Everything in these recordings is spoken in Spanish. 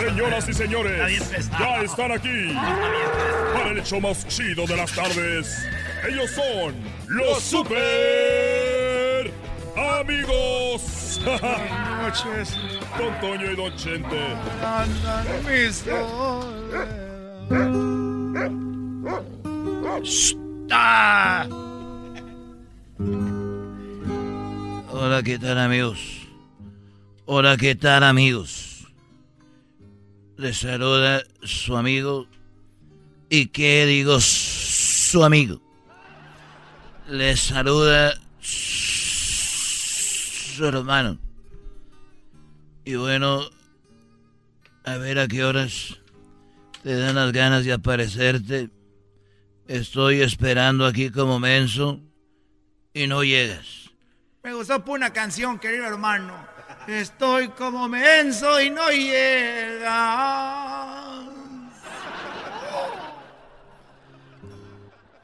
Señoras y señores, ya están aquí para el hecho más chido de las tardes. Ellos son los super amigos. Buenas noches. Don Toño y Don Chente. Hola, ¿qué tal amigos? Hola, ¿qué tal amigos? Les saluda su amigo. ¿Y qué digo su amigo? Les saluda su hermano. Y bueno, a ver a qué horas te dan las ganas de aparecerte. Estoy esperando aquí como menso y no llegas. Me gustó por una canción, querido hermano. Estoy como menso y no llega.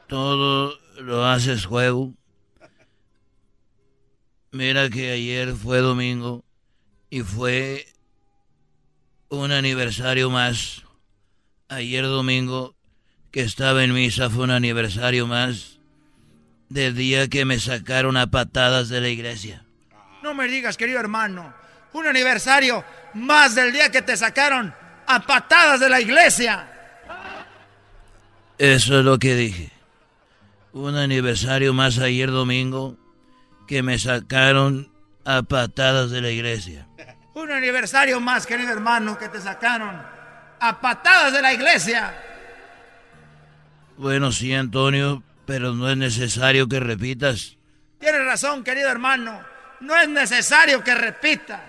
Todo lo haces juego. Mira que ayer fue domingo y fue un aniversario más. Ayer domingo que estaba en misa fue un aniversario más del día que me sacaron a patadas de la iglesia. Me digas, querido hermano, un aniversario más del día que te sacaron a patadas de la iglesia. Eso es lo que dije. Un aniversario más ayer domingo que me sacaron a patadas de la iglesia. Un aniversario más, querido hermano, que te sacaron a patadas de la iglesia. Bueno, sí, Antonio, pero no es necesario que repitas. Tienes razón, querido hermano. No es necesario que repita.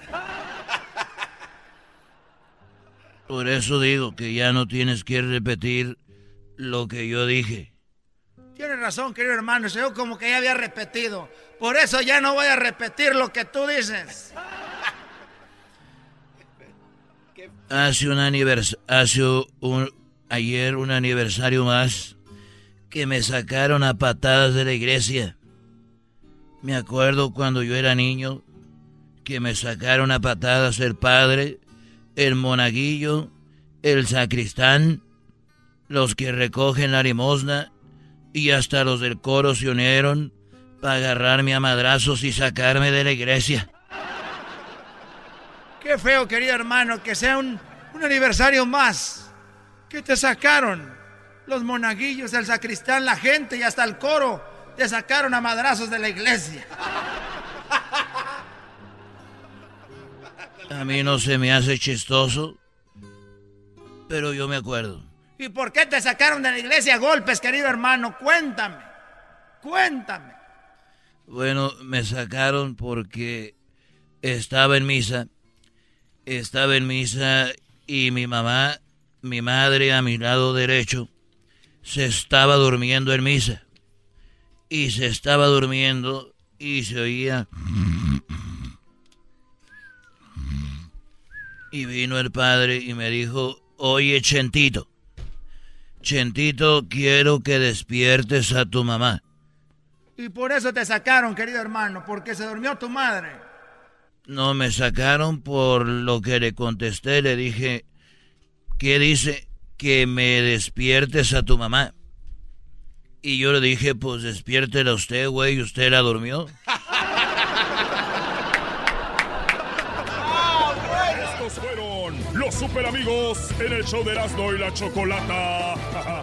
Por eso digo que ya no tienes que repetir lo que yo dije. Tienes razón, querido hermano. Yo como que ya había repetido. Por eso ya no voy a repetir lo que tú dices. Hace un aniversario, hace un, ayer un aniversario más que me sacaron a patadas de la iglesia. Me acuerdo cuando yo era niño que me sacaron a patadas el padre, el monaguillo, el sacristán, los que recogen la limosna y hasta los del coro se unieron para agarrarme a madrazos y sacarme de la iglesia. Qué feo, querido hermano, que sea un, un aniversario más. Que te sacaron los monaguillos, el sacristán, la gente y hasta el coro. Te sacaron a madrazos de la iglesia. A mí no se me hace chistoso, pero yo me acuerdo. ¿Y por qué te sacaron de la iglesia a golpes, querido hermano? Cuéntame. Cuéntame. Bueno, me sacaron porque estaba en misa. Estaba en misa y mi mamá, mi madre a mi lado derecho, se estaba durmiendo en misa. Y se estaba durmiendo y se oía... Y vino el padre y me dijo, oye Chentito, Chentito, quiero que despiertes a tu mamá. Y por eso te sacaron, querido hermano, porque se durmió tu madre. No, me sacaron por lo que le contesté, le dije, ¿qué dice? Que me despiertes a tu mamá. Y yo le dije, pues despiértela usted, güey, ¿usted la durmió? Estos fueron los super amigos en el show de Erasmo y la Chocolata.